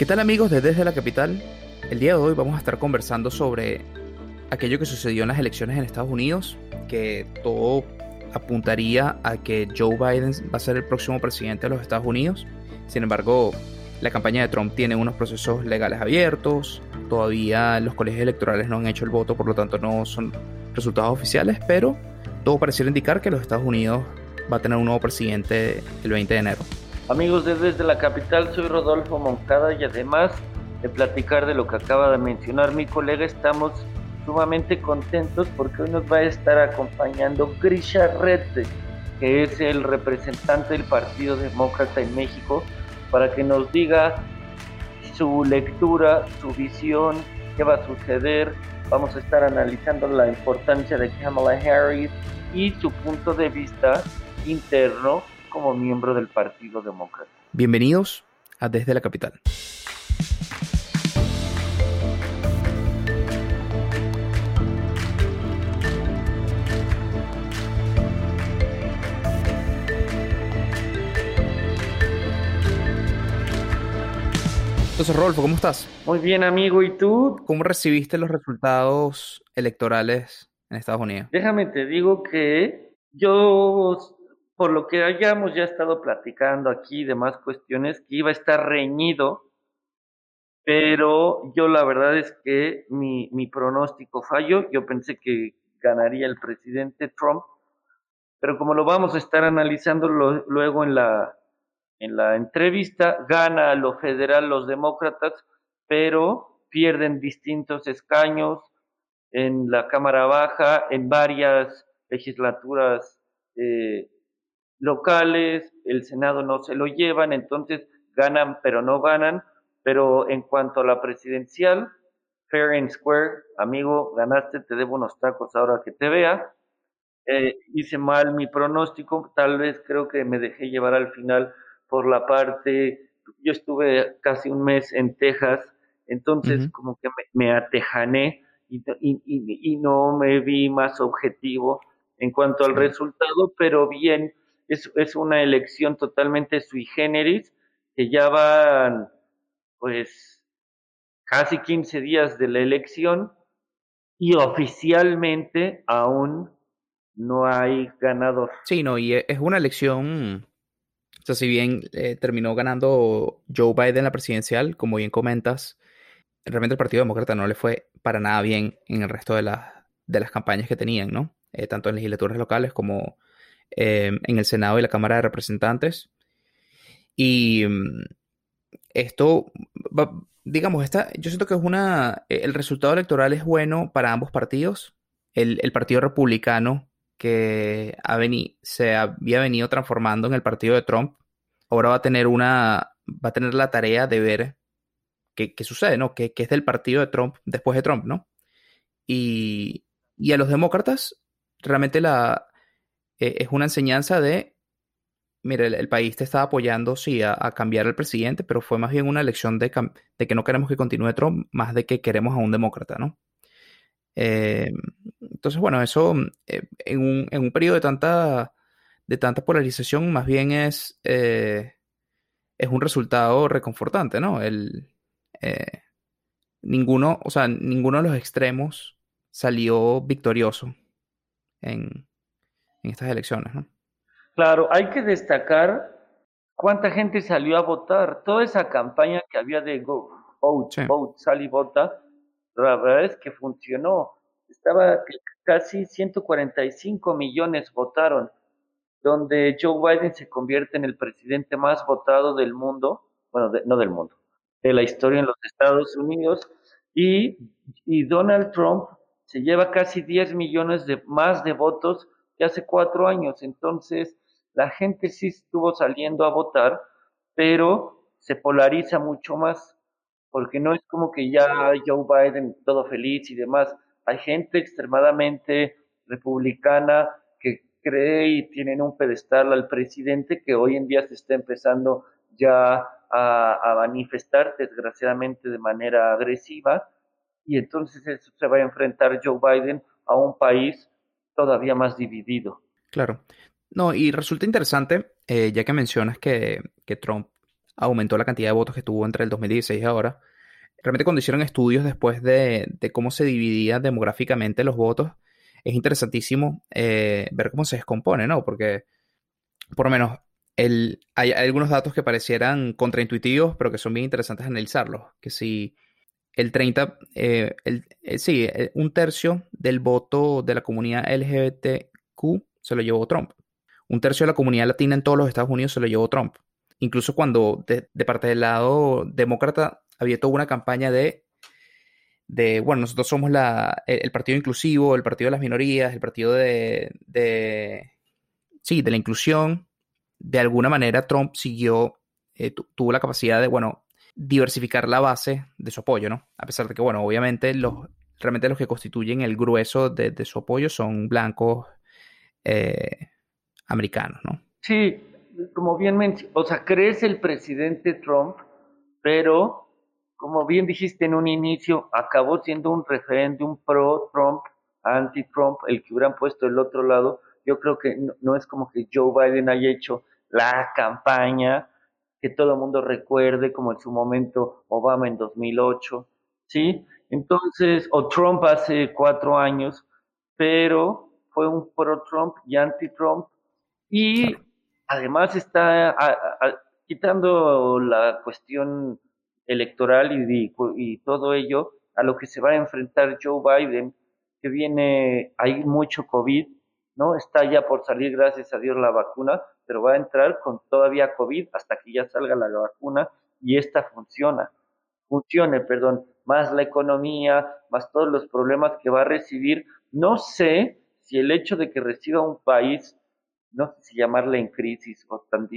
¿Qué tal amigos de Desde la Capital? El día de hoy vamos a estar conversando sobre aquello que sucedió en las elecciones en Estados Unidos, que todo apuntaría a que Joe Biden va a ser el próximo presidente de los Estados Unidos. Sin embargo, la campaña de Trump tiene unos procesos legales abiertos, todavía los colegios electorales no han hecho el voto, por lo tanto no son resultados oficiales, pero todo pareciera indicar que los Estados Unidos va a tener un nuevo presidente el 20 de enero. Amigos de desde la capital, soy Rodolfo Moncada y además de platicar de lo que acaba de mencionar mi colega, estamos sumamente contentos porque hoy nos va a estar acompañando Grisha Redde, que es el representante del Partido Demócrata en México, para que nos diga su lectura, su visión, qué va a suceder. Vamos a estar analizando la importancia de Kamala Harris y su punto de vista interno como miembro del Partido Demócrata. Bienvenidos a Desde la Capital. Entonces, Rolfo, ¿cómo estás? Muy bien, amigo. ¿Y tú? ¿Cómo recibiste los resultados electorales en Estados Unidos? Déjame te digo que yo, por lo que hayamos ya estado platicando aquí de más cuestiones, que iba a estar reñido, pero yo la verdad es que mi, pronóstico falló. Yo pensé que ganaría el presidente Trump, pero como lo vamos a estar analizando luego en la en la entrevista, gana a lo federal los demócratas, pero pierden distintos escaños en la Cámara Baja, en varias legislaturas eh, locales, el Senado no se lo llevan, entonces ganan pero no ganan, pero en cuanto a la presidencial, fair and square, amigo, ganaste, te debo unos tacos ahora que te vea. Eh, hice mal mi pronóstico, tal vez creo que me dejé llevar al final por la parte, yo estuve casi un mes en Texas, entonces como que me, atejané y, y, no me vi más objetivo en cuanto al resultado, pero bien, es, es una elección totalmente sui generis, que ya van pues casi 15 días de la elección y oficialmente aún no hay ganador. Sí, no, y es una elección o sea, si bien eh, terminó ganando Joe Biden la presidencial, como bien comentas, realmente el Partido Demócrata no le fue para nada bien en el resto de, de las campañas que tenían, ¿no? Eh, tanto en legislaturas locales como eh, en el Senado y la Cámara de Representantes. Y mm, esto, digamos, esta, yo siento que es una, el resultado electoral es bueno para ambos partidos. El, el Partido Republicano que ha se había venido transformando en el partido de Trump, ahora va a tener una, va a tener la tarea de ver qué, sucede, ¿no? ¿Qué, es del partido de Trump después de Trump, ¿no? Y, a los demócratas realmente la, e, es una enseñanza de, mire, el, país te está apoyando, sí, a, cambiar al presidente, pero fue más bien una elección de, que no queremos que continúe Trump, más de que queremos a un demócrata, ¿no? Eh, entonces, bueno, eso eh, en, un, en, un, periodo de tanta, de tanta polarización, más bien es, eh, es un resultado reconfortante, ¿no? El, ninguno, o sea, ninguno de los extremos salió victorioso en, en estas elecciones, ¿no? Claro, hay que destacar cuánta gente salió a votar. Toda esa campaña que había de Go, Vote, Vote, sal y vota, la verdad es que funcionó. Estaba casi 145 millones votaron, donde Joe Biden se convierte en el presidente más votado del mundo, bueno, no del mundo, de la historia en los Estados Unidos, y, y Donald Trump se lleva casi 10 millones de más de votos que hace cuatro años. Entonces, la gente sí estuvo saliendo a votar, pero se polariza mucho más porque no es como que ya Joe Biden todo feliz y demás. Hay gente extremadamente republicana que cree y tienen un pedestal al presidente que hoy en día se está empezando ya a, manifestar desgraciadamente de manera agresiva y entonces eso se va a enfrentar Joe Biden a un país todavía más dividido. Claro. No, y resulta interesante, eh, ya que mencionas que, que Trump aumentó la cantidad de votos que tuvo entre el 2016 y ahora. Realmente cuando hicieron estudios después de, cómo se dividía demográficamente los votos, es interesantísimo eh, ver cómo se descompone, ¿no? Porque por lo menos el, hay, algunos datos que parecieran contraintuitivos, pero que son bien interesantes analizarlos. Que si el 30, eh, el, sí, un tercio del voto de la comunidad LGBTQ se lo llevó Trump. Un tercio de la comunidad latina en todos los Estados Unidos se lo llevó Trump. Incluso cuando de, parte del lado demócrata había toda una campaña de, de bueno, nosotros somos la, el, partido inclusivo, el partido de las minorías, el partido de, de sí, de la inclusión. De alguna manera Trump siguió, eh, tuvo la capacidad de, bueno, diversificar la base de su apoyo, ¿no? A pesar de que, bueno, obviamente los, realmente los que constituyen el grueso de, su apoyo son blancos, eh, americanos, ¿no? Sí, como bien mencionó, o sea, crece el presidente Trump, pero como bien dijiste en un inicio, acabó siendo un referéndum pro-Trump, anti-Trump, el que hubieran puesto del otro lado. Yo creo que no, es como que Joe Biden haya hecho la campaña que todo el mundo recuerde, como en su momento Obama en 2008, ¿sí? Entonces, o Trump hace cuatro años, pero fue un pro-Trump y anti-Trump. Y además está quitando la cuestión electoral y, y, todo ello a lo que se va a enfrentar Joe Biden, que viene, hay mucho COVID, ¿no? Está ya por salir, gracias a Dios, la vacuna, pero va a entrar con todavía COVID hasta que ya salga la vacuna y esta funciona, funcione, perdón, más la economía, más todos los problemas que va a recibir. No sé si el hecho de que reciba un país, no sé si llamarle en crisis o tan,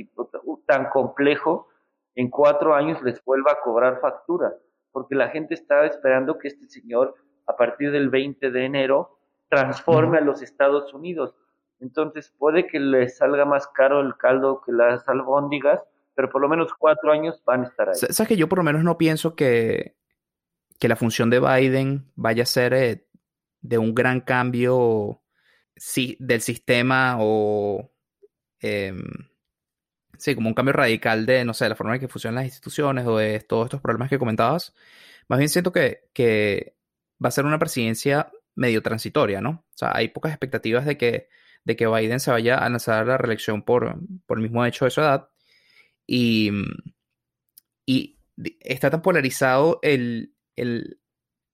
tan complejo, en cuatro años les vuelva a cobrar factura, porque la gente está esperando que este señor, a partir del 20 de enero, transforme a los Estados Unidos. Entonces puede que le salga más caro el caldo que las albóndigas, pero por lo menos cuatro años van a estar ahí. Sabes que yo por lo menos no pienso que, que la función de Biden vaya a ser eh, de un gran cambio del sistema o... Em, sí, como un cambio radical de, no sé, la forma en que funcionan las instituciones o de todos estos problemas que comentabas. Más bien siento que, que va a ser una presidencia medio transitoria, ¿no? O sea, hay pocas expectativas de que, de que Biden se vaya a lanzar la reelección por, por el mismo hecho de su edad. Y, y está tan polarizado el, el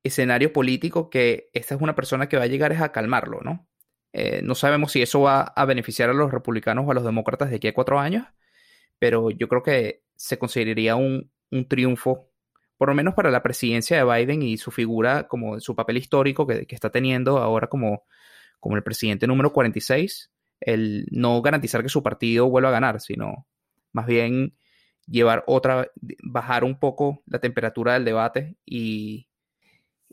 escenario político que esta es una persona que va a llegar es a calmarlo, ¿no? Eh, no sabemos si eso va a beneficiar a los republicanos o a los demócratas de aquí a cuatro años, pero yo creo que se consideraría un, triunfo, por lo menos para la presidencia de Biden y su figura, como su papel histórico que, está teniendo ahora como, como el presidente número 46, el no garantizar que su partido vuelva a ganar, sino más bien llevar otra, bajar un poco la temperatura del debate y,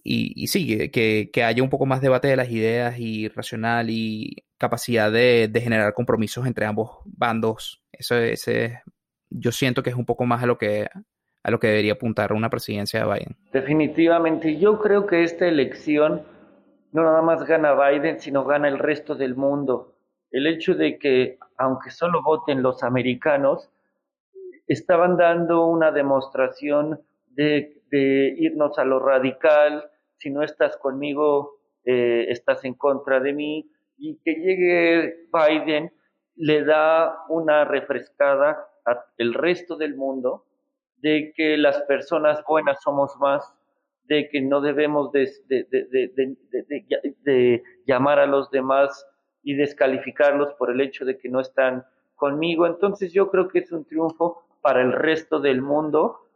y, sí, que, que, haya un poco más debate de las ideas y racional y capacidad de, generar compromisos entre ambos bandos. Ese, yo siento que es un poco más a lo que a lo que debería apuntar una presidencia de Biden. Definitivamente, yo creo que esta elección no nada más gana Biden, sino gana el resto del mundo. El hecho de que, aunque solo voten los americanos, estaban dando una demostración de, de irnos a lo radical, si no estás conmigo, eh, estás en contra de mí, y que llegue Biden le da una refrescada al resto del mundo de que las personas buenas somos más, de que no debemos de, de, llamar a los demás y descalificarlos por el hecho de que no están conmigo. Entonces yo creo que es un triunfo para el resto del mundo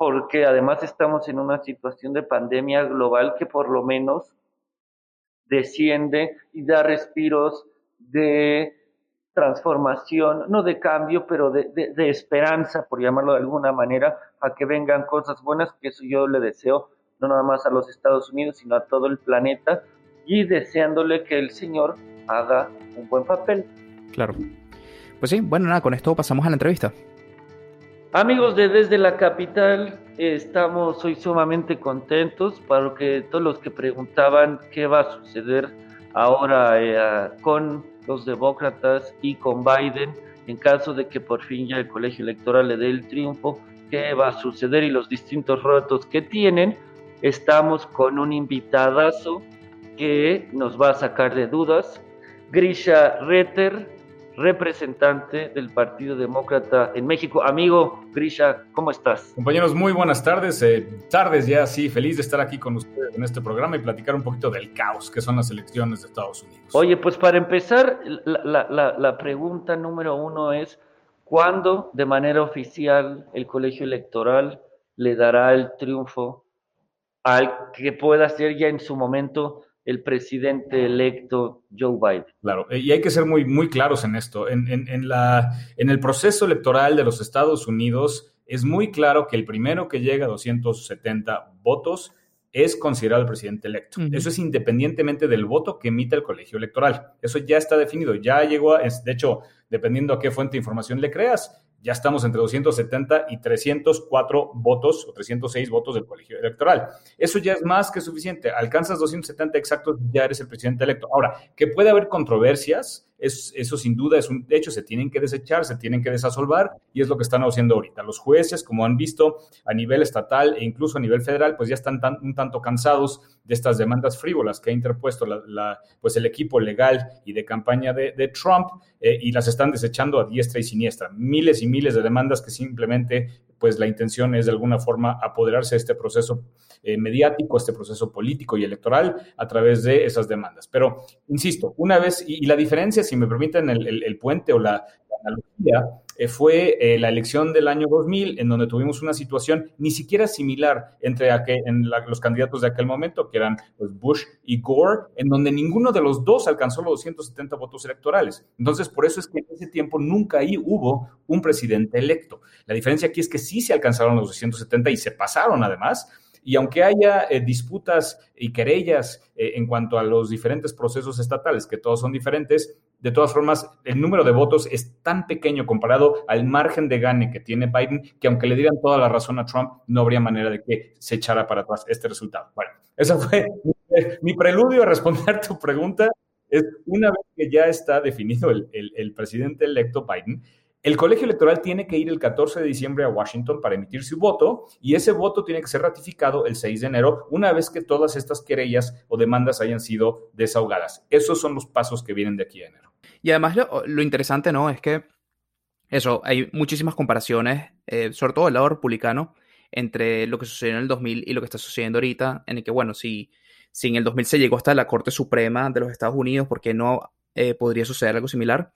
porque además estamos en una situación de pandemia global que por lo menos desciende y da respiros de transformación, no de cambio, pero de, esperanza, por llamarlo de alguna manera, a que vengan cosas buenas, que eso yo le deseo, no nada más a los Estados Unidos, sino a todo el planeta, y deseándole que el Señor haga un buen papel. Claro. Pues sí, bueno, nada, con esto pasamos a la entrevista. Amigos de Desde la Capital, estamos hoy sumamente contentos para que todos los que preguntaban qué va a suceder ahora eh, con los demócratas y con Biden en caso de que por fin ya el colegio electoral le dé el triunfo, qué va a suceder y los distintos retos que tienen. Estamos con un invitadazo que nos va a sacar de dudas, Grisha Retter, representante del Partido Demócrata en México. Amigo Grisha, ¿cómo estás? Compañeros, muy buenas tardes. Eh, tardes ya, sí, feliz de estar aquí con ustedes en este programa y platicar un poquito del caos que son las elecciones de Estados Unidos. Oye, pues para empezar, la, la, la pregunta número uno es, ¿cuándo de manera oficial el colegio electoral le dará el triunfo al que pueda ser ya en su momento el presidente electo Joe Biden. Claro, eh, y hay que ser muy, muy claros en esto. En, en, la, en el proceso electoral de los Estados Unidos es muy claro que el primero que llega a 270 votos es considerado el presidente electo. Eso es independientemente del voto que emita el colegio electoral. Eso ya está definido, ya llegó, a, de hecho, dependiendo a qué fuente de información le creas, ya estamos entre 270 y 304 votos o 306 votos del colegio electoral. Eso ya es más que suficiente. Alcanzas 270 exactos, ya eres el presidente electo. Ahora, que puede haber controversias, es, eso sin duda es un hecho, se tienen que desechar, se tienen que desasolvar y es lo que están haciendo ahorita. Los jueces, como han visto a nivel estatal e incluso a nivel federal, pues ya están un tanto cansados de estas demandas frívolas que ha interpuesto la, pues el equipo legal y de campaña de, Trump eh, y las están desechando a diestra y siniestra. Miles y miles de demandas que simplemente pues la intención es de alguna forma apoderarse de este proceso eh, mediático, este proceso político y electoral a través de esas demandas. Pero, insisto, una vez, y, la diferencia, si me permiten el, puente o la, analogía, eh, fue eh, la elección del año 2000, en donde tuvimos una situación ni siquiera similar entre en los candidatos de aquel momento, que eran pues, Bush y Gore, en donde ninguno de los dos alcanzó los 270 votos electorales. Entonces, por eso es que en ese tiempo nunca ahí hubo un presidente electo. La diferencia aquí es que sí se alcanzaron los 270 y se pasaron además, y aunque haya eh, disputas y querellas eh, en cuanto a los diferentes procesos estatales, que todos son diferentes, de todas formas, el número de votos es tan pequeño comparado al margen de gane que tiene Biden, que aunque le dieran toda la razón a Trump, no habría manera de que se echara para atrás este resultado. Bueno, ese fue mi preludio a responder tu pregunta. Es una vez que ya está definido el presidente electo Biden, el colegio electoral tiene que ir el 14 de diciembre a Washington para emitir su voto y ese voto tiene que ser ratificado el 6 de enero una vez que todas estas querellas o demandas hayan sido desahogadas. Esos son los pasos que vienen de aquí a enero. Y además lo, interesante, ¿no? Es que eso, hay muchísimas comparaciones, eh, sobre todo del lado republicano, entre lo que sucedió en el 2000 y lo que está sucediendo ahorita, en el que, bueno, si, si en el 2000 se llegó hasta la Corte Suprema de los Estados Unidos, ¿por qué no eh, podría suceder algo similar?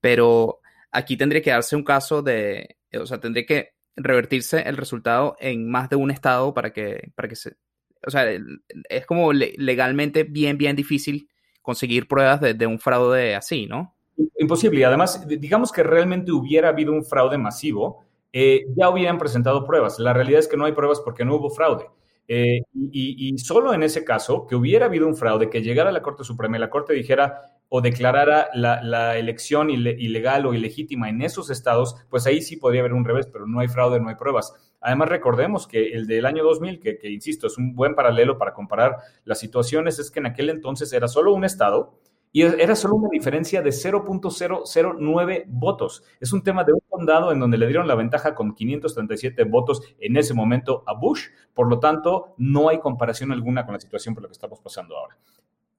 Pero Aquí tendría que darse un caso de, o sea, tendría que revertirse el resultado en más de un estado para que, para que se, o sea, es como legalmente bien, bien difícil conseguir pruebas de, un fraude así, ¿no? Imposible. Y además, digamos que realmente hubiera habido un fraude masivo, eh, ya hubieran presentado pruebas. La realidad es que no hay pruebas porque no hubo fraude. Eh, y, solo en ese caso, que hubiera habido un fraude, que llegara a la Corte Suprema y la Corte dijera, o declarara la, elección ilegal o ilegítima en esos estados, pues ahí sí podría haber un revés, pero no hay fraude, no hay pruebas. Además, recordemos que el del año 2000, que, que insisto, es un buen paralelo para comparar las situaciones, es que en aquel entonces era solo un estado y era solo una diferencia de 0.009 votos. Es un tema de un condado en donde le dieron la ventaja con 537 votos en ese momento a Bush. Por lo tanto, no hay comparación alguna con la situación por la que estamos pasando ahora.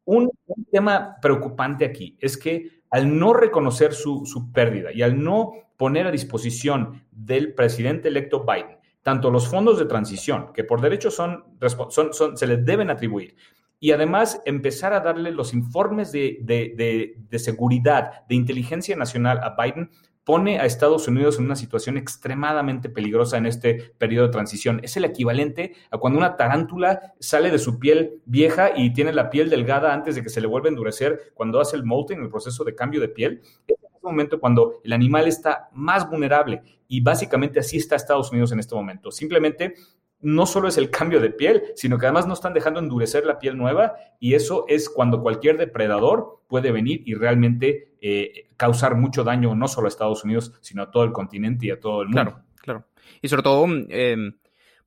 Un, tema preocupante aquí es que al no reconocer su, pérdida y al no poner a disposición del presidente electo Biden tanto los fondos de transición, que por derecho son, son, se les deben atribuir, y además empezar a darle los informes de, de, seguridad, de inteligencia nacional a Biden, pone a Estados Unidos en una situación extremadamente peligrosa en este periodo de transición. Es el equivalente a cuando una tarántula sale de su piel vieja y tiene la piel delgada antes de que se le vuelva a endurecer cuando hace el molting, el proceso de cambio de piel. Es en momento cuando el animal está más vulnerable y básicamente así está Estados Unidos en este momento. Simplemente no solo es el cambio de piel, sino que además no están dejando endurecer la piel nueva y eso es cuando cualquier depredador puede venir y realmente eh, causar mucho daño no solo a Estados Unidos, sino a todo el continente y a todo el mundo. Claro, claro. Y sobre todo, em,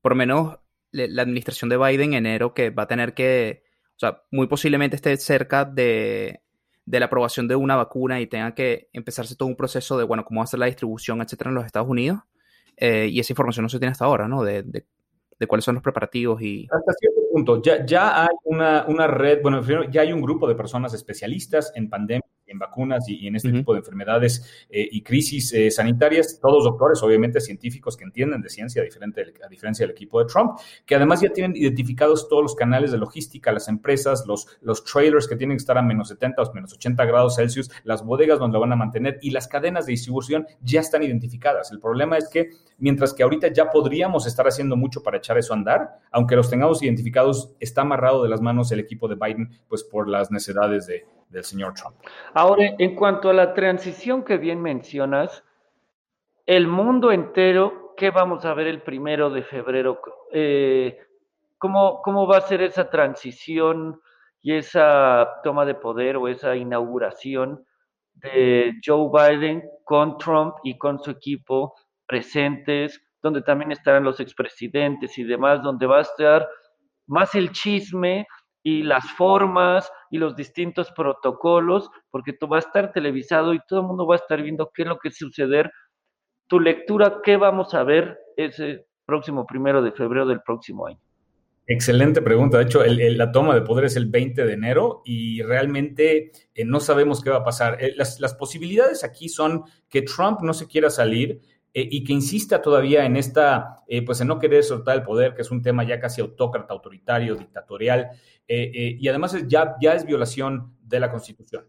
por lo menos la administración de Biden en enero que va a tener que, o sea, muy posiblemente esté cerca de, de la aprobación de una vacuna y tenga que empezarse todo un proceso de, bueno, cómo ser la distribución, etcétera, en los Estados Unidos. Eh, y esa información no se tiene hasta ahora, ¿no? De, de, cuáles son los preparativos y... Hasta cierto punto, ya, ya hay una, una red, bueno, ya hay un grupo de personas especialistas en pandemia en vacunas y, en este tipo de enfermedades eh, y crisis eh, sanitarias, todos doctores, obviamente científicos que entienden de ciencia, a, diferente, a diferencia del equipo de Trump, que además ya tienen identificados todos los canales de logística, las empresas, los, los trailers que tienen que estar a menos 70 o menos 80 grados Celsius, las bodegas donde lo van a mantener y las cadenas de distribución ya están identificadas. El problema es que mientras que ahorita ya podríamos estar haciendo mucho para echar eso a andar, aunque los tengamos identificados, está amarrado de las manos el equipo de Biden, pues por las necesidades de, del señor Trump. Ahora, en cuanto a la transición que bien mencionas, el mundo entero, ¿qué vamos a ver el primero de febrero? Eh, ¿cómo, ¿Cómo va a ser esa transición y esa toma de poder o esa inauguración de Joe Biden con Trump y con su equipo presentes, donde también estarán los expresidentes y demás, donde va a estar más el chisme y las formas y los distintos protocolos, porque tú va a estar televisado y todo el mundo va a estar viendo qué es lo que suceder. Tu lectura, ¿qué vamos a ver ese próximo primero de febrero del próximo año? Excelente pregunta. De hecho, la toma de poder es el 20 de enero y realmente eh, no sabemos qué va a pasar. Eh, las, las, posibilidades aquí son que Trump no se quiera salir eh, y que insista todavía en esta, eh, pues en no querer soltar el poder, que es un tema ya casi autócrata, autoritario, dictatorial, eh, y además ya, ya es violación de la Constitución.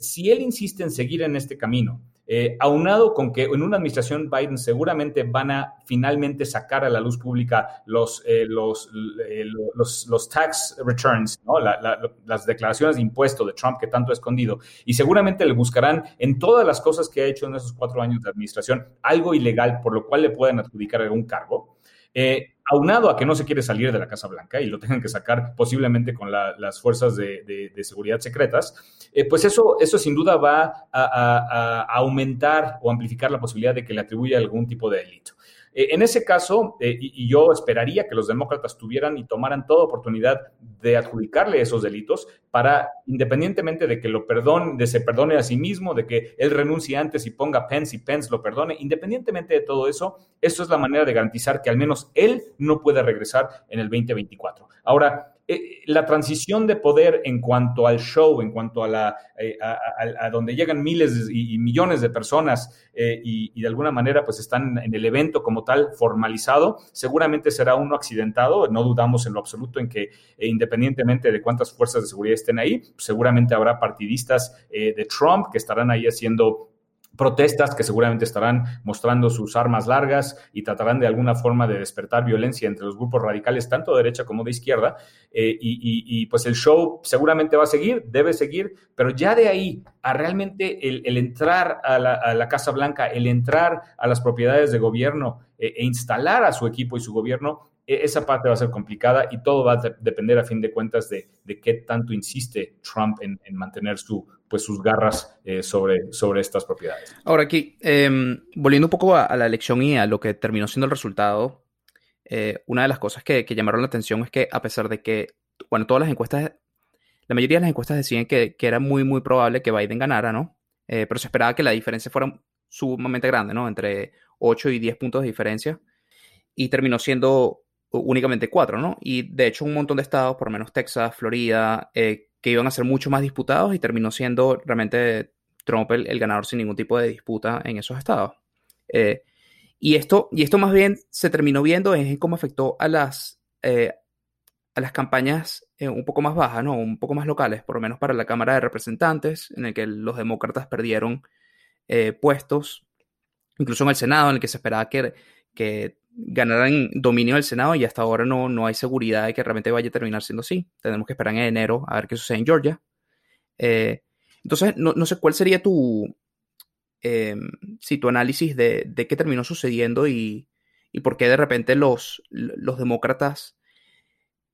si él insiste en seguir en este camino, eh, aunado con que en una administración Biden seguramente van a finalmente sacar a la luz pública los, eh, los, eh, los, los, tax returns, ¿no? las declaraciones de impuesto de Trump que tanto ha escondido, y seguramente le buscarán en todas las cosas que ha hecho en esos cuatro años de administración algo ilegal por lo cual le pueden adjudicar algún cargo. Eh, aunado a que no se quiere salir de la Casa Blanca y lo tengan que sacar posiblemente con las fuerzas de, seguridad secretas, eh, pues eso, eso sin duda va a, aumentar o amplificar la posibilidad de que le atribuya algún tipo de delito. Eh, en ese caso, eh, y, yo esperaría que los demócratas tuvieran y tomaran toda oportunidad de adjudicarle esos delitos para, independientemente de que lo perdone, de se perdone a sí mismo, de que él renuncie antes y ponga Pence y Pence lo perdone, independientemente de todo eso, esto es la manera de garantizar que al menos él no puede regresar en el 2024. Ahora, eh, la transición de poder en cuanto al show, en cuanto a, la, eh, a, donde llegan miles y, millones de personas eh, y, de alguna manera pues están en el evento como tal formalizado, seguramente será uno accidentado, no dudamos en lo absoluto en que independientemente de cuántas fuerzas de seguridad estén ahí, seguramente habrá partidistas de Trump que estarán ahí haciendo protestas que seguramente estarán mostrando sus armas largas y tratarán de alguna forma de despertar violencia entre los grupos radicales, tanto de derecha como de izquierda. Eh, y, pues el show seguramente va a seguir, debe seguir, pero ya de ahí a realmente el, entrar a la, Casa Blanca, el entrar a las propiedades de gobierno eh, e instalar a su equipo y su gobierno, e, esa parte va a ser complicada y todo va a depender a fin de cuentas de, qué tanto insiste Trump en, mantener su, pues, sus garras eh, sobre, sobre estas propiedades. Ahora aquí, em, volviendo un poco a, la elección y a lo que terminó siendo el resultado, eh, una de las cosas que, llamaron la atención es que a pesar de que, bueno, todas las encuestas, la mayoría de las encuestas decían que, era muy, muy probable que Biden ganara, ¿no? Eh, pero se esperaba que la diferencia fuera sumamente grande, ¿no? Entre 8 y 10 puntos de diferencia. Y terminó siendo únicamente cuatro, ¿no? Y de hecho un montón de estados, por lo menos Texas, Florida, eh, que iban a ser mucho más disputados y terminó siendo realmente Trump el, ganador sin ningún tipo de disputa en esos estados. Eh, y, esto, y esto más bien se terminó viendo en cómo afectó a las, eh, a las campañas un poco más bajas, ¿no? Un poco más locales, por lo menos para la Cámara de Representantes, en el que los demócratas perdieron puestos, incluso en el Senado, en el que se esperaba que ganarán dominio del Senado y hasta ahora no, no hay seguridad de que realmente vaya a terminar siendo así. Tenemos que esperar en enero a ver qué sucede en Georgia. Eh, entonces, no, no, sé cuál sería tu, eh, tu análisis de, de, qué terminó sucediendo y, y, por qué de repente los, los demócratas,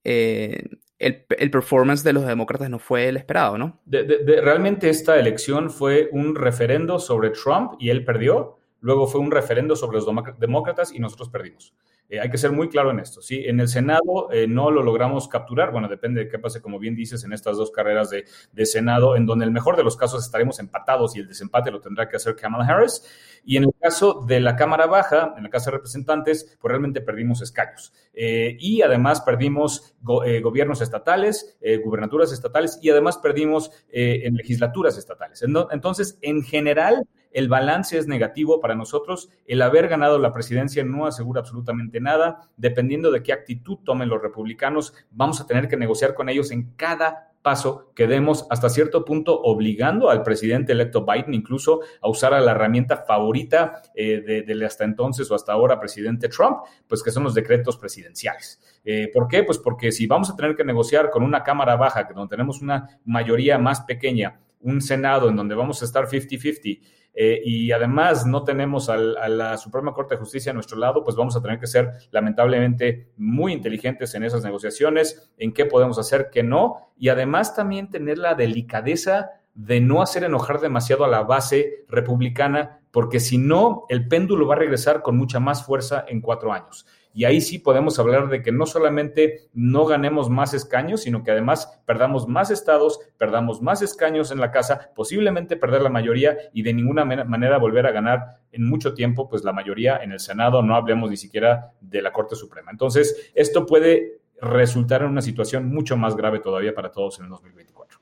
eh, el, el, performance de los demócratas no fue el esperado, ¿no? realmente esta elección fue un referendo sobre Trump y él perdió luego fue un referendo sobre los demócratas y nosotros perdimos. Eh, hay que ser muy claro en esto. ¿sí? En el Senado eh, no lo logramos capturar. Bueno, depende de qué pase, como bien dices, en estas dos carreras de, de, Senado, en donde el mejor de los casos estaremos empatados y el desempate lo tendrá que hacer Kamala Harris. Y en el caso de la Cámara Baja, en la Casa de Representantes, pues realmente perdimos escaños. Eh, y además perdimos go gobiernos estatales, gubernaturas estatales y además perdimos en legislaturas estatales. Entonces, en general, el balance es negativo para nosotros. El haber ganado la presidencia no asegura absolutamente nada. Dependiendo de qué actitud tomen los republicanos, vamos a tener que negociar con ellos en cada paso que demos hasta cierto punto obligando al presidente electo Biden incluso a usar a la herramienta favorita eh, del hasta entonces o hasta ahora presidente Trump, pues que son los decretos presidenciales. Eh, ¿Por qué? Pues porque si vamos a tener que negociar con una Cámara Baja, donde tenemos una mayoría más pequeña, un Senado en donde vamos a estar 50-50, eh, y además no tenemos a la Suprema Corte de Justicia a nuestro lado, pues vamos a tener que ser lamentablemente muy inteligentes en esas negociaciones, en qué podemos hacer, qué no, y además también tener la delicadeza de no hacer enojar demasiado a la base republicana, porque si no, el péndulo va a regresar con mucha más fuerza en cuatro años. Y ahí sí podemos hablar de que no solamente no ganemos más escaños, sino que además perdamos más estados, perdamos más escaños en la casa, posiblemente perder la mayoría y de ninguna manera volver a ganar en mucho tiempo, pues la mayoría en el Senado, no hablemos ni siquiera de la Corte Suprema. Entonces, esto puede resultar en una situación mucho más grave todavía para todos en el 2024.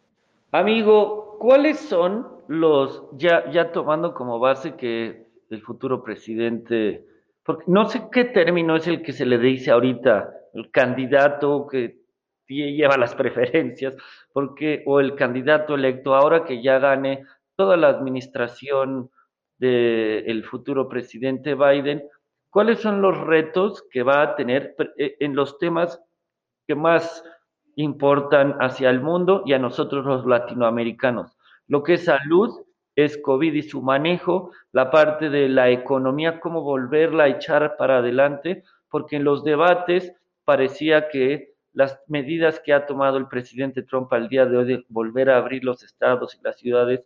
Amigo, ¿cuáles son los, ya, ya tomando como base que el futuro presidente porque no sé qué término es el que se le dice ahorita, el candidato que lleva las preferencias, porque, o el candidato electo, ahora que ya gane toda la administración del futuro presidente Biden, ¿cuáles son los retos que va a tener eh, en los temas que más importan hacia el mundo y a nosotros los latinoamericanos? Lo que es salud, es COVID y su manejo, la parte de la economía, cómo volverla a echar para adelante, porque en los debates parecía que las medidas que ha tomado el presidente Trump al día de hoy de volver a abrir los estados y las ciudades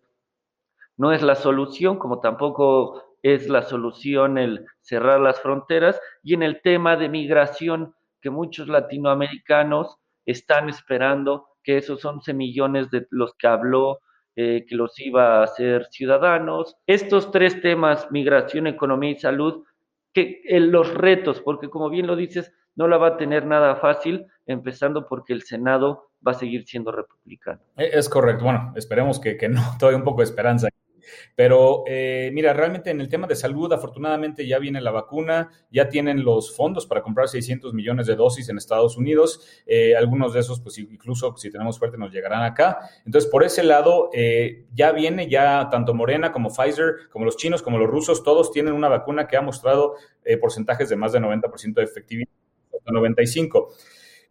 no es la solución, como tampoco es la solución el cerrar las fronteras, y en el tema de migración, que muchos latinoamericanos están esperando que esos 11 millones de los que habló eh, que los iba a hacer ciudadanos. Estos tres temas, migración, economía y salud, que eh, los retos, porque como bien lo dices, no la va a tener nada fácil, empezando porque el Senado va a seguir siendo republicano. E, es correcto. Bueno, esperemos que, que no, todavía un poco de esperanza. Pero eh, mira, realmente en el tema de salud, afortunadamente ya viene la vacuna, ya tienen los fondos para comprar 600 millones de dosis en Estados Unidos. Eh, algunos de esos, pues incluso si tenemos suerte, nos llegarán acá. Entonces, por ese lado, eh, ya viene, ya tanto Morena como Pfizer, como los chinos, como los rusos, todos tienen una vacuna que ha mostrado eh, porcentajes de más de 90% de efectividad. 95.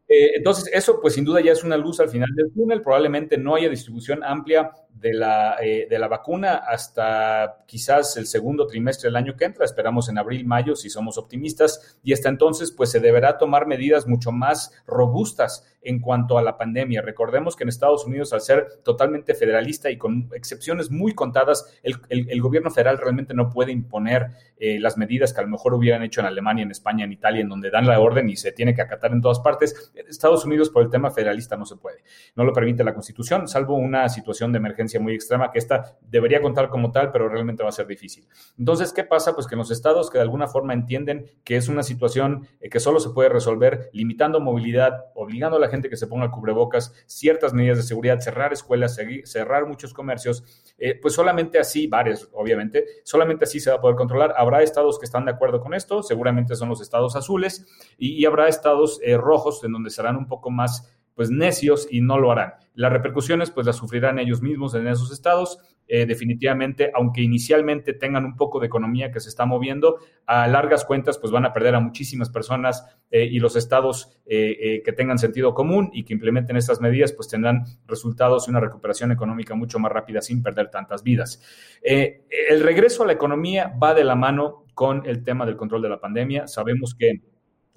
Eh, entonces, eso pues sin duda ya es una luz al final del túnel. Probablemente no haya distribución amplia de la, eh, de la vacuna hasta quizás el segundo trimestre del año que entra. Esperamos en abril, mayo, si somos optimistas. Y hasta entonces pues se deberá tomar medidas mucho más robustas en cuanto a la pandemia. Recordemos que en Estados Unidos, al ser totalmente federalista y con excepciones muy contadas, el, el, el gobierno federal realmente no puede imponer eh, las medidas que a lo mejor hubieran hecho en Alemania, en España, en Italia, en donde dan la orden y se tiene que acatar en todas partes Estados Unidos, por el tema federalista, no se puede. No lo permite la Constitución, salvo una situación de emergencia muy extrema, que esta debería contar como tal, pero realmente va a ser difícil. Entonces, ¿qué pasa? Pues que en los estados que de alguna forma entienden que es una situación eh, que solo se puede resolver limitando movilidad, obligando a la gente que se ponga cubrebocas, ciertas medidas de seguridad, cerrar escuelas, cerrar muchos comercios, eh, pues solamente así, bares, obviamente, solamente así se va a poder controlar. Habrá estados que están de acuerdo con esto, seguramente son los estados azules, y, habrá estados eh, rojos en donde serán un poco más pues necios y no lo harán. Las repercusiones pues las sufrirán ellos mismos en esos estados. Eh, definitivamente, aunque inicialmente tengan un poco de economía que se está moviendo, a largas cuentas pues van a perder a muchísimas personas eh, y los estados eh, que tengan sentido común y que implementen estas medidas pues tendrán resultados y una recuperación económica mucho más rápida sin perder tantas vidas. el regreso a la economía va de la mano con el tema del control de la pandemia. Sabemos que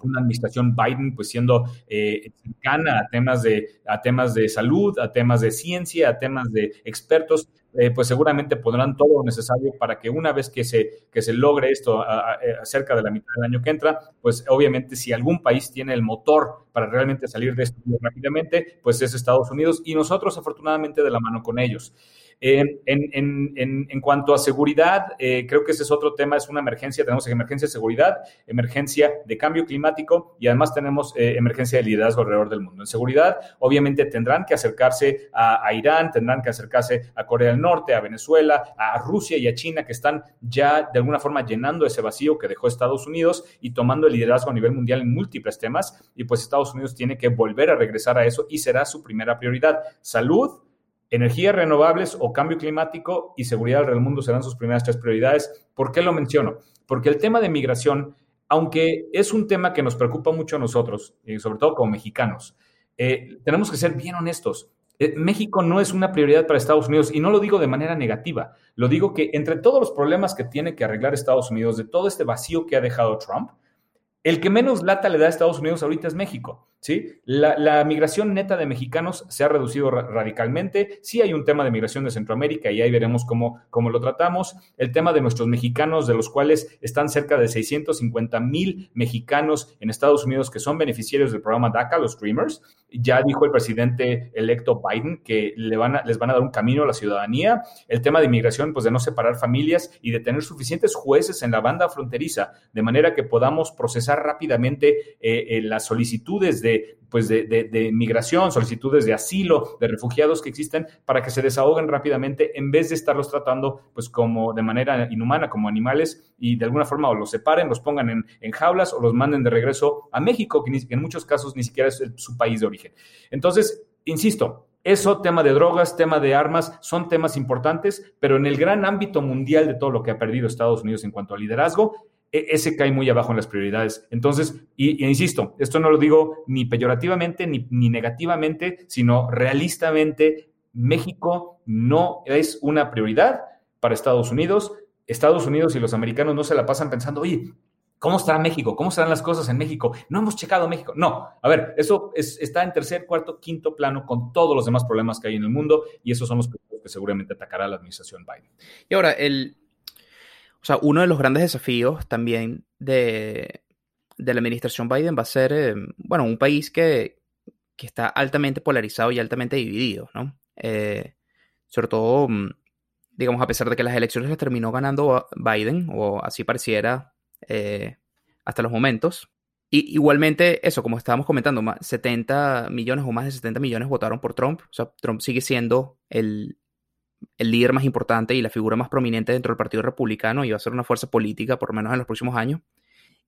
una administración Biden pues siendo eh, cercana a temas, de, a temas de salud, a temas de ciencia, a temas de expertos, eh, pues seguramente pondrán todo lo necesario para que una vez que se, que se logre esto a, cerca de la mitad del año que entra, pues obviamente si algún país tiene el motor para realmente salir de esto rápidamente, pues es Estados Unidos y nosotros afortunadamente de la mano con ellos. En, cuanto a seguridad, eh, creo que ese es otro tema, es una emergencia, tenemos emergencia de seguridad, emergencia de cambio climático y además tenemos eh, emergencia de liderazgo alrededor del mundo. En seguridad, obviamente tendrán que acercarse a, a, Irán, tendrán que acercarse a Corea del Norte, a Venezuela, a Rusia y a China, que están ya de alguna forma llenando ese vacío que dejó Estados Unidos y tomando el liderazgo a nivel mundial en múltiples temas. Y pues Estados Unidos tiene que volver a regresar a eso y será su primera prioridad. Salud, Energías renovables o cambio climático y seguridad del mundo serán sus primeras tres prioridades. ¿Por qué lo menciono? Porque el tema de migración, aunque es un tema que nos preocupa mucho a nosotros, y sobre todo como mexicanos, eh, tenemos que ser bien honestos. Eh, México no es una prioridad para Estados Unidos y no lo digo de manera negativa, lo digo que entre todos los problemas que tiene que arreglar Estados Unidos, de todo este vacío que ha dejado Trump, el que menos lata le da a Estados Unidos ahorita es México. ¿Sí? La, migración neta de mexicanos se ha reducido radicalmente. Sí hay un tema de migración de Centroamérica y ahí veremos cómo, cómo lo tratamos. El tema de nuestros mexicanos, de los cuales están cerca de 650 mil mexicanos en Estados Unidos que son beneficiarios del programa DACA, los Dreamers. Ya dijo el presidente electo Biden que le van les van a dar un camino a la ciudadanía. El tema de inmigración, pues de no separar familias y de tener suficientes jueces en la banda fronteriza, de manera que podamos procesar rápidamente eh, eh, las solicitudes de de, pues de, migración, solicitudes de asilo, de refugiados que existen para que se desahoguen rápidamente en vez de estarlos tratando pues como de manera inhumana, como animales y de alguna forma o los separen, los pongan en, jaulas o los manden de regreso a México, que, en muchos casos ni siquiera es su país de origen. Entonces, insisto, eso, tema de drogas, tema de armas, son temas importantes, pero en el gran ámbito mundial de todo lo que ha perdido Estados Unidos en cuanto a liderazgo, ese cae muy abajo en las prioridades. Entonces, y, insisto, esto no lo digo ni peyorativamente ni, ni negativamente, sino realistamente, México no es una prioridad para Estados Unidos. Estados Unidos y los americanos no se la pasan pensando, oye, ¿Cómo estará México? ¿Cómo estarán las cosas en México? No hemos checado México. No, a ver, eso está en tercer, cuarto, quinto plano con todos los demás problemas que hay en el mundo y esos son los que seguramente atacará la administración Biden. Y ahora, el, o sea, uno de los grandes desafíos también de, la administración Biden va a ser, eh, bueno, un país que, está altamente polarizado y altamente dividido, ¿no? Eh, sobre todo, mm, digamos, a pesar de que las elecciones las terminó ganando Biden, o así pareciera eh, hasta los momentos. Y igualmente, eso, como estábamos comentando, 70 millones o más de 70 millones votaron por Trump. O sea, Trump sigue siendo el, el líder más importante y la figura más prominente dentro del Partido Republicano va a ser una fuerza política por lo menos en los próximos años.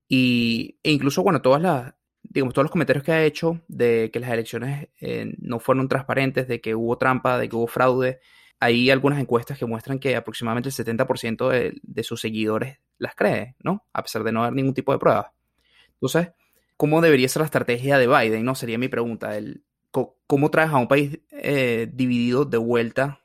Y, e incluso, bueno, todas las, digamos, todos los comentarios que ha hecho de que las elecciones eh, no fueron transparentes, de que hubo trampa, de que hubo fraude, hay algunas encuestas que muestran que aproximadamente el 70% de, de, sus seguidores las cree, ¿no? A pesar de no haber ningún tipo de pruebas. Entonces, ¿cómo debería ser la estrategia de Biden? No sería mi pregunta. El, ¿Cómo traes a un país eh, dividido de vuelta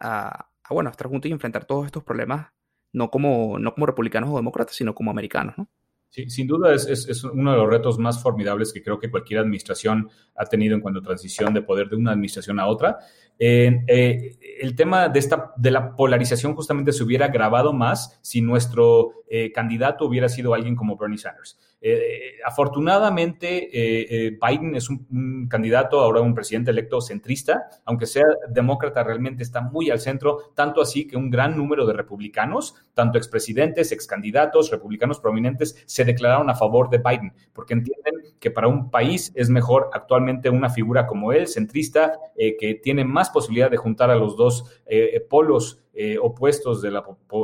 a, bueno, estar juntos y enfrentar todos estos problemas, no como, no como republicanos o demócratas, sino como americanos, ¿no? Sin duda es, es, uno de los retos más formidables que creo que cualquier administración ha tenido en cuanto a transición de poder de una administración a otra. Eh, el tema de, esta, de la polarización justamente se hubiera agravado más si nuestro eh, candidato hubiera sido alguien como Bernie Sanders. Eh, afortunadamente, Biden es un, candidato, ahora un presidente electo centrista, aunque sea demócrata, realmente está muy al centro, tanto así que un gran número de republicanos, tanto expresidentes, excandidatos, republicanos prominentes, se declararon a favor de Biden, porque entienden que para un país es mejor actualmente una figura como él, centrista, que tiene más posibilidad de juntar a los dos eh, polos eh, opuestos de la,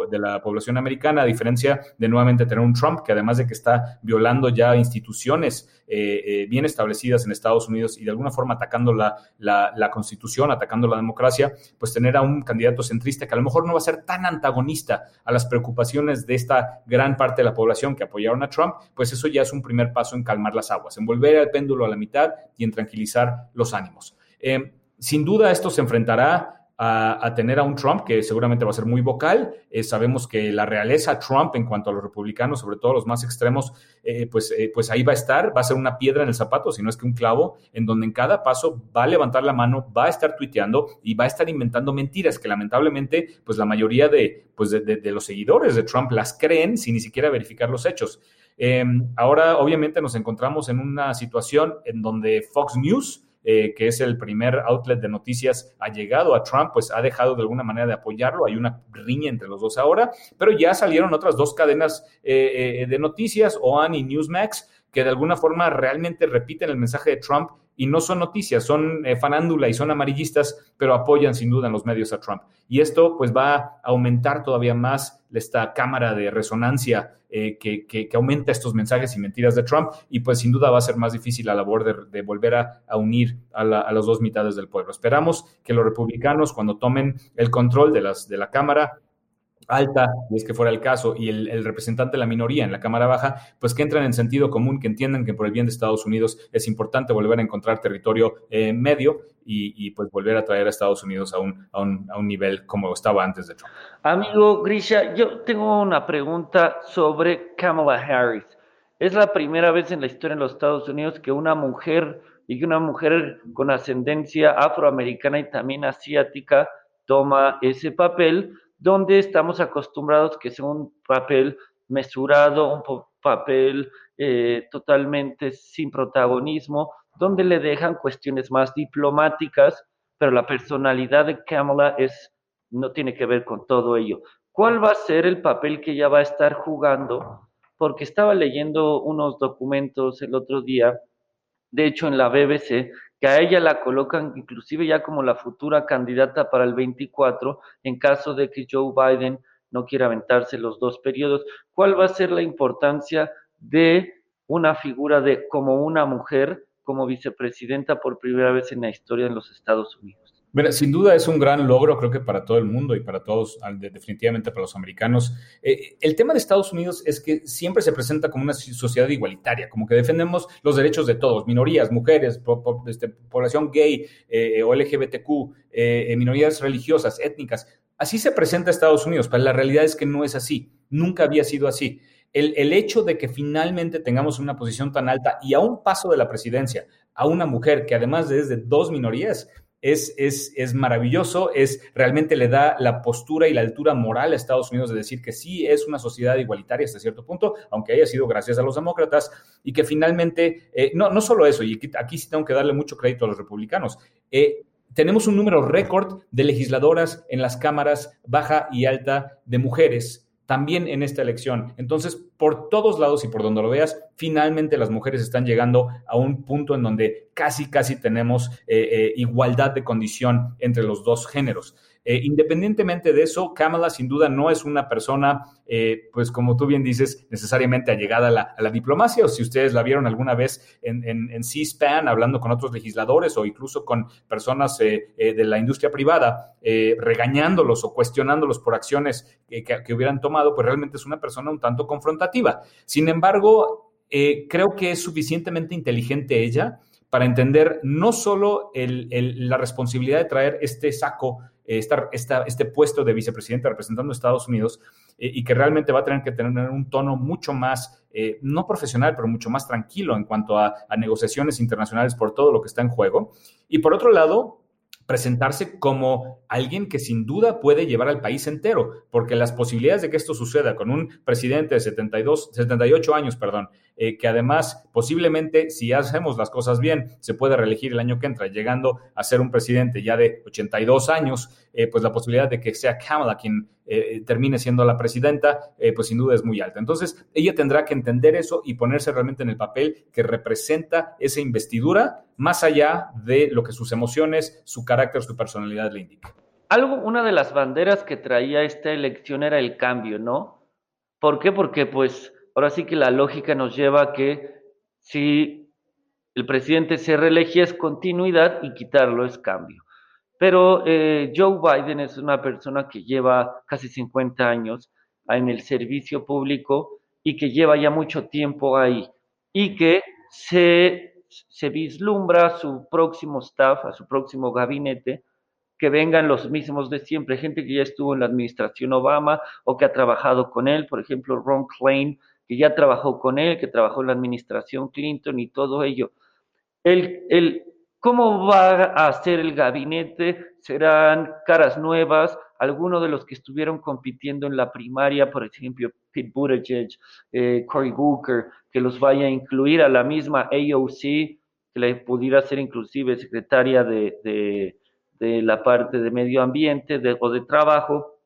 de la, población americana, a diferencia de nuevamente tener un Trump que además de que está violando ya instituciones eh, bien establecidas en Estados Unidos y de alguna forma atacando la, la, constitución, atacando la democracia, pues tener a un candidato centrista que a lo mejor no va a ser tan antagonista a las preocupaciones de esta gran parte de la población que apoyaron a Trump, pues eso ya es un primer paso en calmar las aguas, en volver al péndulo a la mitad y en tranquilizar los ánimos. Sin duda esto se enfrentará a, tener a un Trump que seguramente va a ser muy vocal. Eh, sabemos que la realeza Trump en cuanto a los republicanos, sobre todo los más extremos, eh, pues, eh, pues ahí va a estar, va a ser una piedra en el zapato, si no es que un clavo, en donde en cada paso va a levantar la mano, va a estar tuiteando y va a estar inventando mentiras que lamentablemente pues la mayoría de, pues de los seguidores de Trump las creen sin ni siquiera verificar los hechos. Em, ahora, obviamente, nos encontramos en una situación en donde Fox News, eh, que es el primer outlet de noticias, ha llegado a Trump, pues ha dejado de alguna manera de apoyarlo. Hay una riña entre los dos ahora, pero ya salieron otras dos cadenas eh, eh, de noticias, OAN y Newsmax, que de alguna forma realmente repiten el mensaje de Trump y no son noticias, son eh, fanándula y son amarillistas, pero apoyan sin duda en los medios a Trump. Y esto pues va a aumentar todavía más esta cámara de resonancia eh, que, que, aumenta estos mensajes y mentiras de Trump y pues sin duda va a ser más difícil la labor de, volver a, unir a, a, las dos mitades del pueblo. Esperamos que los republicanos cuando tomen el control de, las, de la Cámara alta, y es que fuera el caso, y el, representante de la minoría en la Cámara Baja, pues que entren en sentido común, que entiendan que por el bien de Estados Unidos es importante volver a encontrar territorio eh, medio y, pues volver a traer a Estados Unidos a un, a, un, a un nivel como estaba antes de Trump. Amigo Grisha, yo tengo una pregunta sobre Kamala Harris. Es la primera vez en la historia de los Estados Unidos que una mujer y que una mujer con ascendencia afroamericana y también asiática toma ese papel donde estamos acostumbrados que sea un papel mesurado, un papel eh, totalmente sin protagonismo, donde le dejan cuestiones más diplomáticas, pero la personalidad de Kamala es, no tiene que ver con todo ello. ¿Cuál va a ser el papel que ella va a estar jugando? Porque estaba leyendo unos documentos el otro día, de hecho en la BBC, que a ella la colocan inclusive ya como la futura candidata para el 24 en caso de que Joe Biden no quiera aventarse los dos periodos. ¿Cuál va a ser la importancia de una figura de como una mujer como vicepresidenta por primera vez en la historia de los Estados Unidos? Sin duda es un gran logro, creo que para todo el mundo y para todos, definitivamente para los americanos. Eh, el tema de Estados Unidos es que siempre se presenta como una sociedad igualitaria, como que defendemos los derechos de todos, minorías, mujeres, este, población gay eh, o LGBTQ, eh, minorías religiosas, étnicas. Así se presenta Estados Unidos, pero la realidad es que no es así, nunca había sido así. El, el, hecho de que finalmente tengamos una posición tan alta y a un paso de la presidencia a una mujer que además es de dos minorías, es, es, maravilloso, es realmente le da la postura y la altura moral a Estados Unidos de decir que sí es una sociedad igualitaria hasta cierto punto, aunque haya sido gracias a los demócratas, y que finalmente, eh, no, no solo eso, y aquí, sí tengo que darle mucho crédito a los republicanos, eh, tenemos un número récord de legisladoras en las cámaras baja y alta de mujeres también en esta elección. Entonces, por todos lados y por donde lo veas, finalmente las mujeres están llegando a un punto en donde casi, casi tenemos eh, eh, igualdad de condición entre los dos géneros. Eh, independientemente de eso, Kamala sin duda no es una persona, eh, pues como tú bien dices, necesariamente allegada a la, diplomacia, o si ustedes la vieron alguna vez en, en, C-SPAN hablando con otros legisladores o incluso con personas eh, de la industria privada, regañándolos o cuestionándolos por acciones que, que, hubieran tomado, pues realmente es una persona un tanto confrontativa. Sin embargo, creo que es suficientemente inteligente ella para entender no solo la responsabilidad de traer este saco eh, este puesto de vicepresidente representando a Estados Unidos eh, y que realmente va a tener que tener un tono mucho más, eh, no profesional, pero mucho más tranquilo en cuanto a negociaciones internacionales por todo lo que está en juego. Y por otro lado, presentarse como alguien que sin duda puede llevar al país entero, porque las posibilidades de que esto suceda con un presidente de 72, 78 años, perdón, eh, que además posiblemente, si hacemos las cosas bien, se puede reelegir el año que entra, llegando a ser un presidente ya de 82 años, eh, pues la posibilidad de que sea Kamala quien eh, termine siendo la presidenta, pues sin duda es muy alta. Entonces, ella tendrá que entender eso y ponerse realmente en el papel que representa esa investidura, más allá de lo que sus emociones, su carácter, su personalidad le indican. Algo, una de las banderas que traía esta elección era el cambio, ¿no? ¿Por qué? Porque pues ahora sí que la lógica nos lleva a que si el presidente se reelegía es continuidad y quitarlo es cambio. Pero eh, Joe Biden es una persona que lleva casi 50 años en el servicio público y que lleva ya mucho tiempo ahí y que se, se vislumbra a su próximo staff, a su próximo gabinete, que vengan los mismos de siempre, gente que ya estuvo en la administración Obama o que ha trabajado con él, por ejemplo, Ron Klein, que ya trabajó con él, que trabajó en la administración Clinton y todo ello. El, el, ¿Cómo va a ser el gabinete? ¿Serán caras nuevas? Algunos de los que estuvieron compitiendo en la primaria, por ejemplo, Pete Buttigieg, eh, Cory Booker, que los vaya a incluir a la misma AOC, que le pudiera ser inclusive secretaria de, de, de la parte de medio ambiente de, o de trabajo,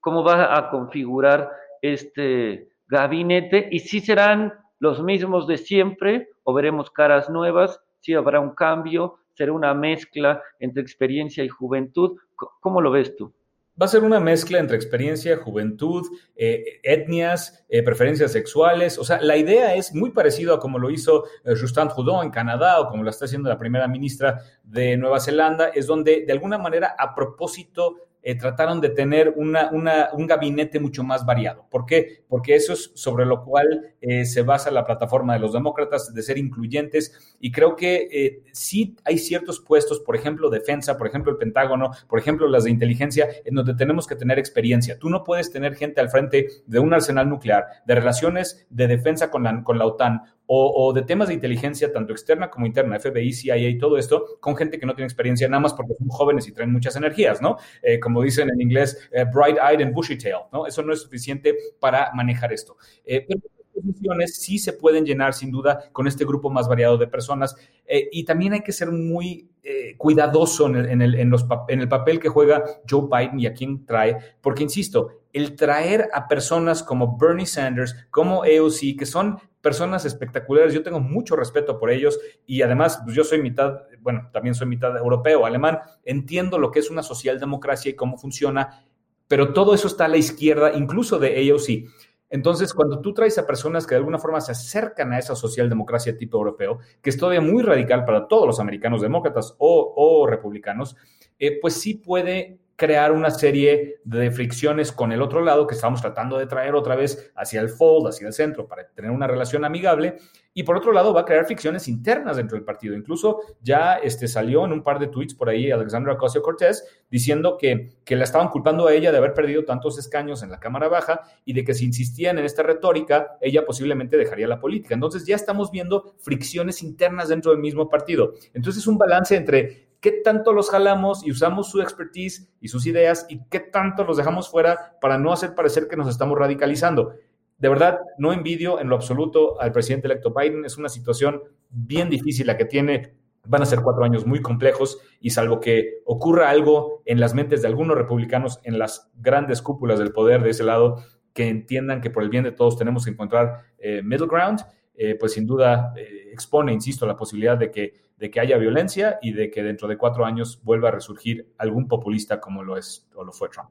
cómo va a configurar este gabinete y si serán los mismos de siempre o veremos caras nuevas, si habrá un cambio, será una mezcla entre experiencia y juventud. ¿Cómo lo ves tú? Va a ser una mezcla entre experiencia, juventud, eh, etnias, eh, preferencias sexuales. O sea, la idea es muy parecido a como lo hizo eh, Justin Trudeau en Canadá o como lo está haciendo la primera ministra de Nueva Zelanda, es donde de alguna manera a propósito eh, trataron de tener una, un gabinete mucho más variado. ¿Por qué? Porque eso es sobre lo cual eh, se basa la plataforma de los demócratas, de ser incluyentes. Y creo que eh, sí hay ciertos puestos, por ejemplo, defensa, por ejemplo, el Pentágono, por ejemplo, las de inteligencia, en donde tenemos que tener experiencia. Tú no puedes tener gente al frente de un arsenal nuclear, de relaciones de defensa con la, con la OTAN o, de temas de inteligencia, tanto externa como interna, FBI, CIA y todo esto, con gente que no tiene experiencia nada más porque son jóvenes y traen muchas energías, ¿no? Eh, como dicen en inglés, eh, bright-eyed and bushy-tailed, ¿no? Eso no es suficiente para manejar esto. Eh, pero posiciones sí se pueden llenar sin duda con este grupo más variado de personas y también hay que ser muy cuidadoso en el, en, el, en el papel que juega Joe Biden y a quién trae, porque insisto, el traer a personas como Bernie Sanders, como AOC, que son personas espectaculares, yo tengo mucho respeto por ellos y además pues yo soy mitad, bueno, también soy mitad europeo, alemán, entiendo lo que es una socialdemocracia y cómo funciona, pero todo eso está a la izquierda, incluso de AOC. Entonces, cuando tú traes a personas que de alguna forma se acercan a esa socialdemocracia tipo europeo, que es todavía muy radical para todos los americanos demócratas o, republicanos, eh, pues sí puede crear una serie de fricciones con el otro lado que estamos tratando de traer otra vez hacia el fold, hacia el centro, para tener una relación amigable. Y por otro lado, va a crear fricciones internas dentro del partido. Incluso ya este, salió en un par de tweets por ahí Alexandra Ocasio Cortés diciendo que, que la estaban culpando a ella de haber perdido tantos escaños en la Cámara Baja y de que si insistían en esta retórica, ella posiblemente dejaría la política. Entonces ya estamos viendo fricciones internas dentro del mismo partido. Entonces es un balance entre qué tanto los jalamos y usamos su expertise y sus ideas y qué tanto los dejamos fuera para no hacer parecer que nos estamos radicalizando. De verdad, no envidio en lo absoluto al presidente electo Biden. Es una situación bien difícil la que tiene. Van a ser cuatro años muy complejos y salvo que ocurra algo en las mentes de algunos republicanos en las grandes cúpulas del poder de ese lado, que entiendan que por el bien de todos tenemos que encontrar eh, middle ground, eh, pues sin duda eh, expone, insisto, la posibilidad de que, de que haya violencia y de que dentro de cuatro años vuelva a resurgir algún populista como lo es o lo fue Trump.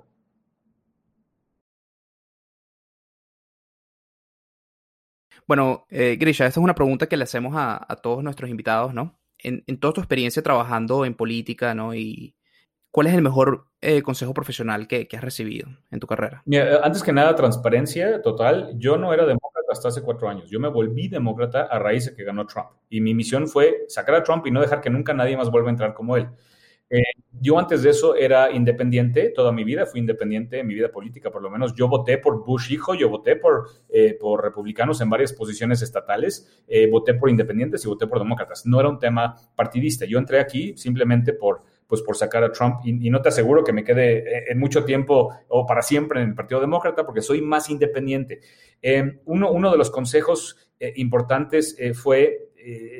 Bueno, eh, Grisha, esta es una pregunta que le hacemos a, todos nuestros invitados, ¿no? En, toda tu experiencia trabajando en política, ¿no? ¿Cuál es el mejor consejo profesional que, que, has recibido en tu carrera? antes que nada, transparencia total. Yo no era demócrata hasta hace cuatro años. Yo me volví demócrata a raíz de que ganó Trump. Y mi misión fue sacar a Trump y no dejar que nunca nadie más vuelva a entrar como él. Eh, yo antes de eso era independiente toda mi vida, fui independiente en mi vida política, por lo menos yo voté por Bush hijo, yo voté por, eh, por republicanos en varias posiciones estatales, eh, voté por independientes y voté por demócratas. No era un tema partidista. Yo entré aquí simplemente por, pues por sacar a Trump y, no te aseguro que me quede en mucho tiempo o para siempre en el Partido Demócrata porque soy más independiente. uno, uno, de los consejos importantes fue,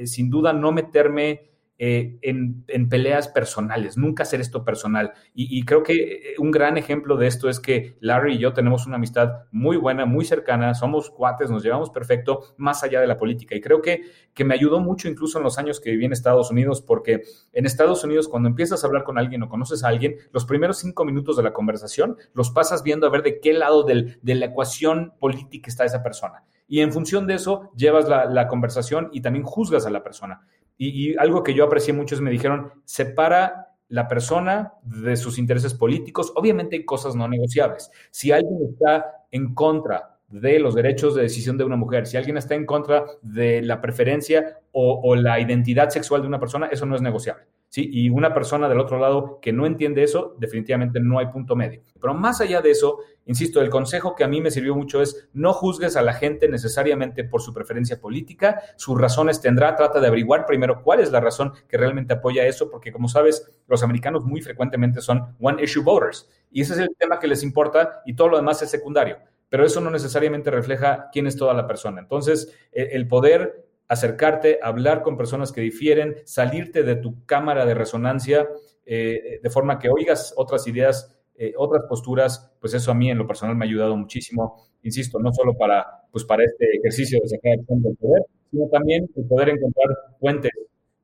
sin duda, no meterme eh, en, peleas personales, nunca hacer esto personal. Y, creo que eh, un gran ejemplo de esto es que Larry y yo tenemos una amistad muy buena, muy cercana, somos cuates, nos llevamos perfecto, más allá de la política. Y creo que, que me ayudó mucho incluso en los años que viví en Estados Unidos, porque en Estados Unidos cuando empiezas a hablar con alguien o conoces a alguien, los primeros cinco minutos de la conversación los pasas viendo a ver de qué lado del, de la ecuación política está esa persona. Y en función de eso, llevas la, la conversación y también juzgas a la persona. Y, algo que yo aprecié mucho es me dijeron, separa la persona de sus intereses políticos. Obviamente hay cosas no negociables. Si alguien está en contra de los derechos de decisión de una mujer, si alguien está en contra de la preferencia o, la identidad sexual de una persona, eso no es negociable. ¿Sí? Y una persona del otro lado que no entiende eso, definitivamente no hay punto medio. Pero más allá de eso, insisto, el consejo que a mí me sirvió mucho es no juzgues a la gente necesariamente por su preferencia política, sus razones tendrá, trata de averiguar primero cuál es la razón que realmente apoya eso, porque como sabes, los americanos muy frecuentemente son one issue voters y ese es el tema que les importa y todo lo demás es secundario pero eso no necesariamente refleja quién es toda la persona. Entonces, el poder acercarte, hablar con personas que difieren, salirte de tu cámara de resonancia, eh, de forma que oigas otras ideas, eh, otras posturas, pues eso a mí en lo personal me ha ayudado muchísimo, insisto, no solo para, pues para este ejercicio de sacar fondo del poder, sino también el poder encontrar puentes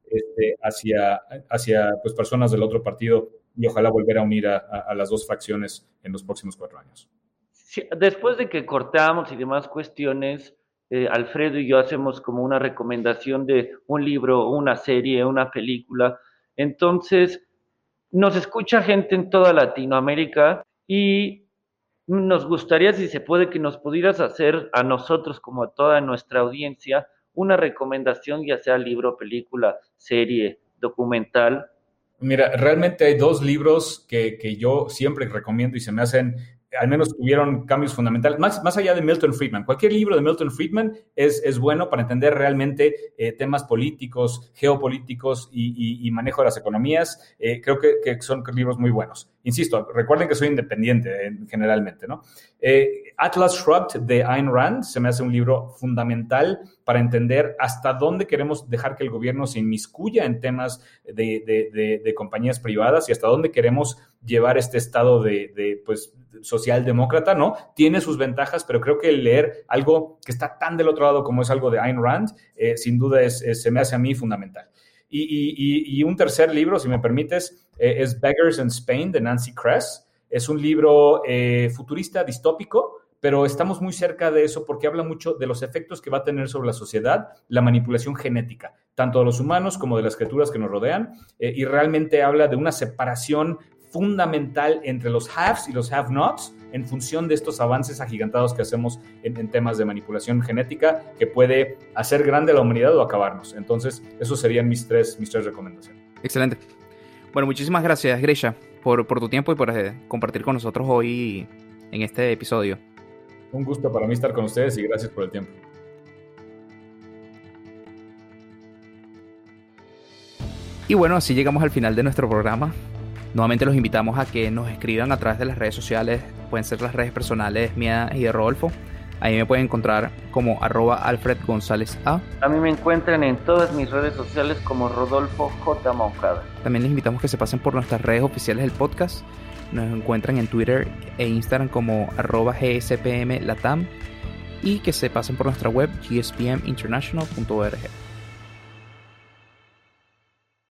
este, hacia, hacia pues, personas del otro partido y ojalá volver a unir a, las dos facciones en los próximos cuatro años. después de que cortamos y demás cuestiones, eh, Alfredo y yo hacemos como una recomendación de un libro, una serie, una película. Entonces, nos escucha gente en toda Latinoamérica y nos gustaría, si se puede, que nos pudieras hacer a nosotros, como a toda nuestra audiencia, una recomendación, ya sea libro, película, serie, documental. Mira, realmente hay dos libros que, que yo siempre recomiendo y se me hacen al menos tuvieron cambios fundamentales, más, más allá de Milton Friedman. Cualquier libro de Milton Friedman es, es bueno para entender realmente eh, temas políticos, geopolíticos y, manejo de las economías. Eh, creo que, que, son libros muy buenos. Insisto, recuerden que soy independiente eh, generalmente, ¿no? Atlas Shrugged de Ayn Rand se me hace un libro fundamental para entender hasta dónde queremos dejar que el gobierno se inmiscuya en temas de, compañías privadas y hasta dónde queremos llevar este estado de, pues, socialdemócrata, ¿no? Tiene sus ventajas, pero creo que leer algo que está tan del otro lado como es algo de Ayn Rand, eh, sin duda es, se me hace a mí fundamental. Y, un tercer libro, si me permites, eh, es Beggars in Spain de Nancy Kress. Es un libro eh, futurista distópico, pero estamos muy cerca de eso porque habla mucho de los efectos que va a tener sobre la sociedad la manipulación genética, tanto de los humanos como de las criaturas que nos rodean, y realmente habla de una separación fundamental entre los haves y los have-nots en función de estos avances agigantados que hacemos en, temas de manipulación genética que puede hacer grande a la humanidad o acabarnos. Entonces, esos serían mis tres, mis tres recomendaciones. Excelente. Bueno, muchísimas gracias, Grisha, por, por tu tiempo y por eh, compartir con nosotros hoy en este episodio. Un gusto para mí estar con ustedes y gracias por el tiempo. Y bueno, así llegamos al final de nuestro programa. Nuevamente los invitamos a que nos escriban a través de las redes sociales, pueden ser las redes personales mías y de Rodolfo. Ahí me pueden encontrar como arroba Alfred González A. A mí me encuentran en todas mis redes sociales como Rodolfo J. Moncada. También les invitamos que se pasen por nuestras redes oficiales del podcast. Nos encuentran en Twitter e Instagram como arroba GSPM Latam y que se pasen por nuestra web gspminternational.org.